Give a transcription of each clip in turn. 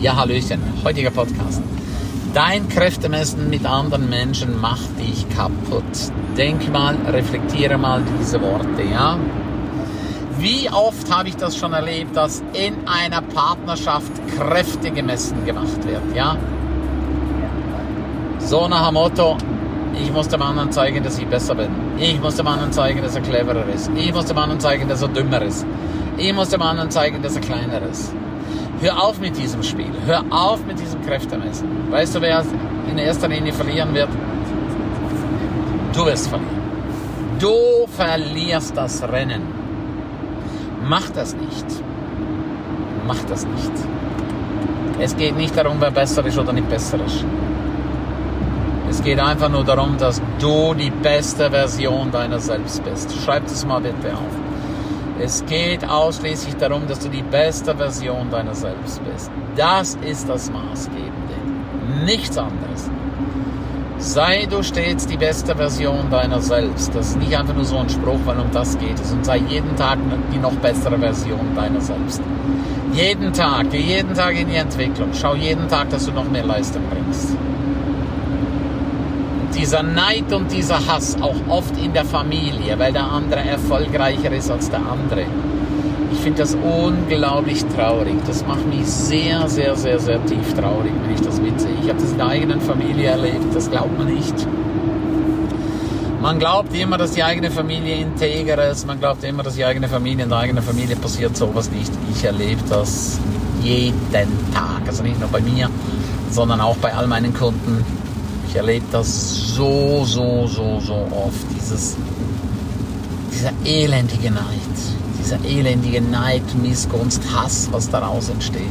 Ja, Hallöchen, heutiger Podcast. Dein Kräftemessen mit anderen Menschen macht dich kaputt. Denk mal, reflektiere mal diese Worte, ja? Wie oft habe ich das schon erlebt, dass in einer Partnerschaft Kräfte gemessen gemacht wird, ja? So nach dem Motto, ich muss dem anderen zeigen, dass ich besser bin. Ich muss dem anderen zeigen, dass er cleverer ist. Ich muss dem anderen zeigen, dass er dümmer ist. Ich muss dem anderen zeigen, dass er kleiner ist. Hör auf mit diesem Spiel. Hör auf mit diesem Kräftemessen. Weißt du, wer in erster Linie verlieren wird? Du wirst verlieren. Du verlierst das Rennen. Mach das nicht. Mach das nicht. Es geht nicht darum, wer besser ist oder nicht besser ist. Es geht einfach nur darum, dass du die beste Version deiner selbst bist. Schreib das mal bitte auf. Es geht ausschließlich darum, dass du die beste Version deiner selbst bist. Das ist das Maßgebende. Nichts anderes. Sei du stets die beste Version deiner selbst. Das ist nicht einfach nur so ein Spruch, weil um das geht es. Und sei jeden Tag die noch bessere Version deiner selbst. Jeden Tag, geh jeden Tag in die Entwicklung. Schau jeden Tag, dass du noch mehr Leistung bringst dieser Neid und dieser Hass auch oft in der Familie, weil der andere erfolgreicher ist als der andere. Ich finde das unglaublich traurig. Das macht mich sehr, sehr, sehr, sehr tief traurig, wenn ich das mitsehe. Ich habe das in der eigenen Familie erlebt, das glaubt man nicht. Man glaubt immer, dass die eigene Familie integer ist. Man glaubt immer, dass die eigene Familie in der eigenen Familie passiert sowas nicht. Ich erlebe das jeden Tag. Also nicht nur bei mir, sondern auch bei all meinen Kunden ich erlebe das so, so, so, so oft. Dieses, dieser elendige Neid. Dieser elendige Neid, Missgunst, Hass, was daraus entsteht.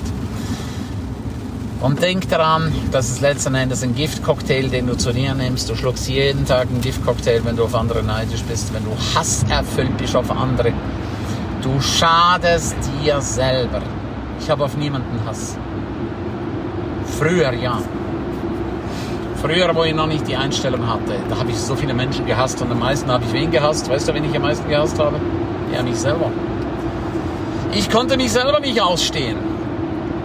Und denk daran, das ist letzten Endes ein Giftcocktail, den du zu dir nimmst. Du schluckst jeden Tag einen Giftcocktail, wenn du auf andere neidisch bist, wenn du hasserfüllt bist auf andere. Du schadest dir selber. Ich habe auf niemanden Hass. Früher ja. Früher, wo ich noch nicht die Einstellung hatte, da habe ich so viele Menschen gehasst und am meisten habe ich wen gehasst? Weißt du, wen ich am meisten gehasst habe? Ja, mich selber. Ich konnte mich selber nicht ausstehen.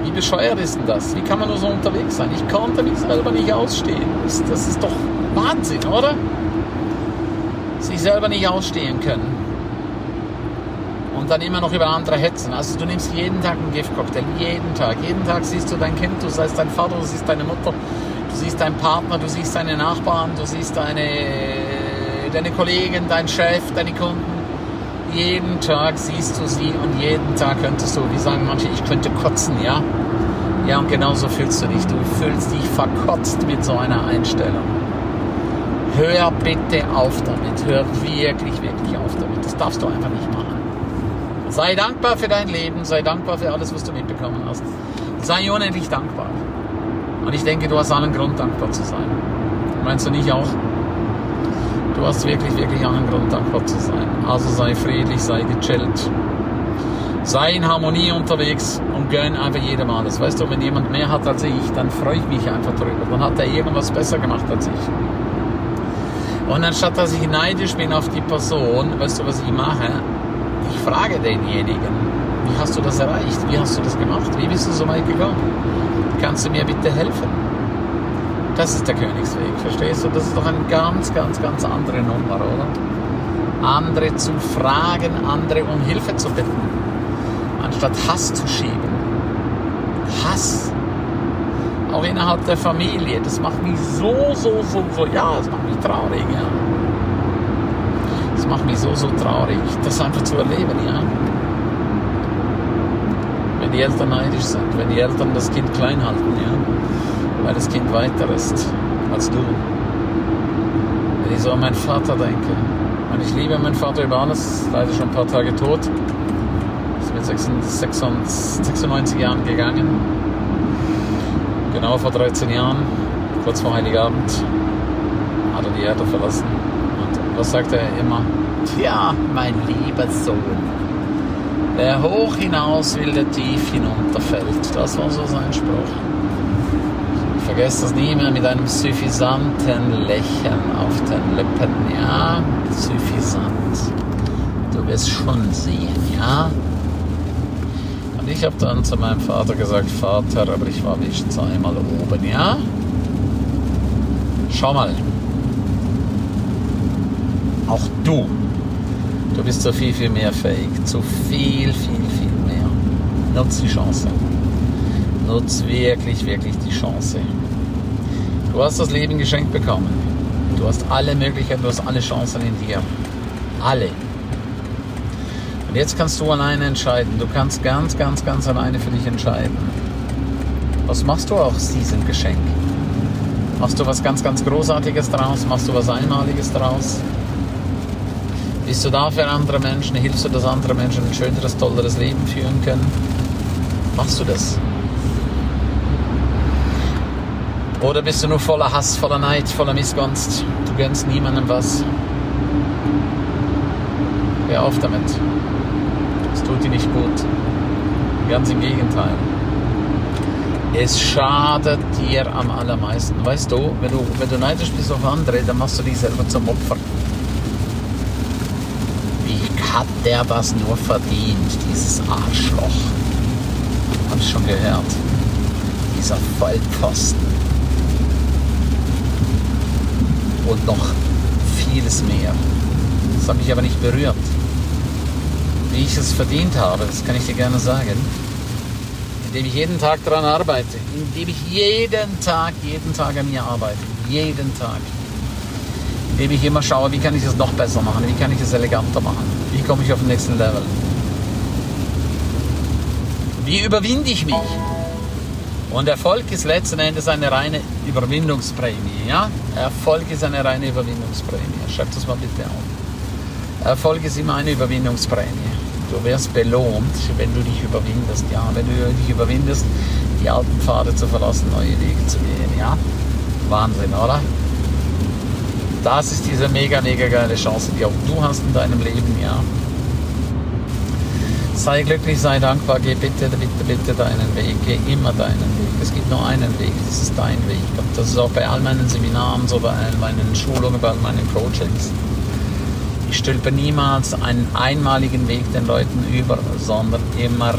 Wie bescheuert ist denn das? Wie kann man nur so unterwegs sein? Ich konnte mich selber nicht ausstehen. Das, ist doch Wahnsinn, oder? Sich selber nicht ausstehen können. Und dann immer noch über andere hetzen. Also du nimmst jeden Tag einen Giftcocktail. Jeden Tag. Jeden Tag siehst du dein Kind, du siehst dein Vater, du siehst deine Mutter Du siehst deinen Partner, du siehst deine Nachbarn, du siehst deine, deine Kollegen, deinen Chef, deine Kunden. Jeden Tag siehst du sie und jeden Tag könntest du, wie sagen manche, ich könnte kotzen, ja? Ja, und genauso fühlst du dich. Du fühlst dich verkotzt mit so einer Einstellung. Hör bitte auf damit. Hör wirklich, wirklich auf damit. Das darfst du einfach nicht machen. Sei dankbar für dein Leben. Sei dankbar für alles, was du mitbekommen hast. Sei unendlich dankbar. Und ich denke, du hast allen Grund, dankbar zu sein. Meinst du nicht auch? Du hast wirklich, wirklich allen Grund, dankbar zu sein. Also sei friedlich, sei gechillt. Sei in Harmonie unterwegs und gönn einfach jedem alles. Weißt du, wenn jemand mehr hat als ich, dann freue ich mich einfach drüber. Dann hat er irgendwas besser gemacht als ich. Und anstatt dass ich neidisch bin auf die Person, weißt du, was ich mache? Ich frage denjenigen, wie hast du das erreicht? Wie hast du das gemacht? Wie bist du so weit gekommen? Kannst du mir bitte helfen? Das ist der Königsweg, verstehst du? Das ist doch eine ganz, ganz, ganz andere Nummer, oder? Andere zu fragen, andere um Hilfe zu bitten, anstatt Hass zu schieben. Hass. Auch innerhalb der Familie. Das macht mich so, so, so, so, ja, das macht mich traurig, ja. Das macht mich so, so traurig, das einfach zu erleben, ja die Eltern neidisch sind, wenn die Eltern das Kind klein halten, ja, weil das Kind weiter ist als du. Wenn ich so an meinen Vater denke, und ich liebe meinen Vater über alles, leider schon ein paar Tage tot, ist mit 96 Jahren gegangen, genau vor 13 Jahren, kurz vor Heiligabend, hat er die Erde verlassen. Und was sagt er immer? Tja, mein lieber Sohn, Wer hoch hinaus will, der tief hinunterfällt. Das war so sein Spruch. Ich vergesse das nie mehr mit einem suffisanten Lächeln auf den Lippen. Ja, suffisant. Du wirst schon sehen, ja? Und ich habe dann zu meinem Vater gesagt, Vater, aber ich war wenigstens einmal oben, ja? Schau mal. Auch du. Du bist so viel, viel mehr fähig. Zu viel, viel, viel mehr. Nutz die Chance. Nutz wirklich, wirklich die Chance. Du hast das Leben geschenkt bekommen. Du hast alle Möglichkeiten, du hast alle Chancen in dir. Alle. Und jetzt kannst du alleine entscheiden. Du kannst ganz, ganz, ganz alleine für dich entscheiden. Was machst du aus diesem Geschenk? Machst du was ganz, ganz Großartiges draus? Machst du was Einmaliges draus? Bist du da für andere Menschen? Hilfst du, dass andere Menschen ein schöneres, tolleres Leben führen können? Machst du das? Oder bist du nur voller Hass, voller Neid, voller Missgunst? Du gönnst niemandem was. Hör auf damit tut dir nicht gut. Ganz im Gegenteil. Es schadet dir am allermeisten. Weißt du, wenn du, wenn du neidisch bist auf andere, dann machst du dich selber zum Opfer. Hat der das nur verdient, dieses Arschloch? Hab ich schon gehört. Dieser Vollpfosten. Und noch vieles mehr. Das hat mich aber nicht berührt wie ich es verdient habe, das kann ich dir gerne sagen, indem ich jeden Tag daran arbeite, indem ich jeden Tag, jeden Tag an mir arbeite, jeden Tag, indem ich immer schaue, wie kann ich es noch besser machen, wie kann ich es eleganter machen, wie komme ich auf den nächsten Level, wie überwinde ich mich. Und Erfolg ist letzten Endes eine reine Überwindungsprämie. Ja? Erfolg ist eine reine Überwindungsprämie. Schreibt das mal bitte auf. Erfolg ist immer eine Überwindungsprämie. Du wirst belohnt, wenn du dich überwindest, ja. Wenn du dich überwindest, die alten Pfade zu verlassen, neue Wege zu gehen, ja. Wahnsinn, oder? Das ist diese mega, mega geile Chance, die auch du hast in deinem Leben, ja. Sei glücklich, sei dankbar, geh bitte, bitte, bitte deinen Weg, geh immer deinen Weg. Es gibt nur einen Weg, das ist dein Weg. Und das ist auch bei all meinen Seminaren, so bei all meinen Schulungen, bei all meinen Coachings. Ich stülpe niemals einen einmaligen Weg den Leuten über, sondern immer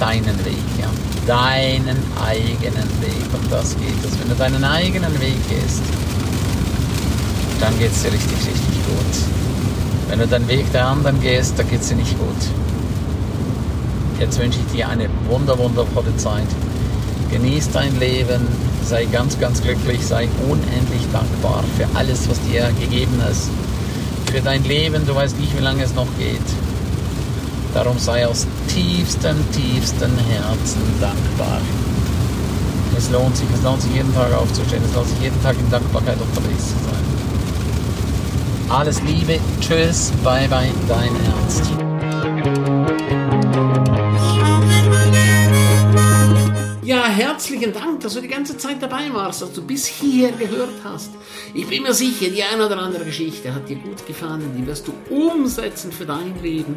deinen Weg, ja. Deinen eigenen Weg. Um das geht es. Wenn du deinen eigenen Weg gehst, dann geht es dir richtig, richtig gut. Wenn du den Weg der anderen gehst, dann geht es dir nicht gut. Jetzt wünsche ich dir eine wunder, wundervolle Zeit. Genieß dein Leben, sei ganz, ganz glücklich, sei unendlich dankbar für alles, was dir gegeben ist für dein Leben. Du weißt nicht, wie lange es noch geht. Darum sei aus tiefstem, tiefstem Herzen dankbar. Es lohnt sich, es lohnt sich jeden Tag aufzustehen, es lohnt sich jeden Tag in Dankbarkeit unterwegs zu sein. Alles Liebe, tschüss, bye bye, dein Ernst. Ja, herzlichen Dank, dass du die ganze Zeit dabei warst, dass du bis hierher gehört hast. Ich bin mir sicher, die eine oder andere Geschichte hat dir gut gefallen, die wirst du umsetzen für dein Leben.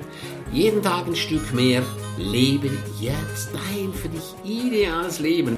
Jeden Tag ein Stück mehr. Lebe jetzt dein für dich ideales Leben.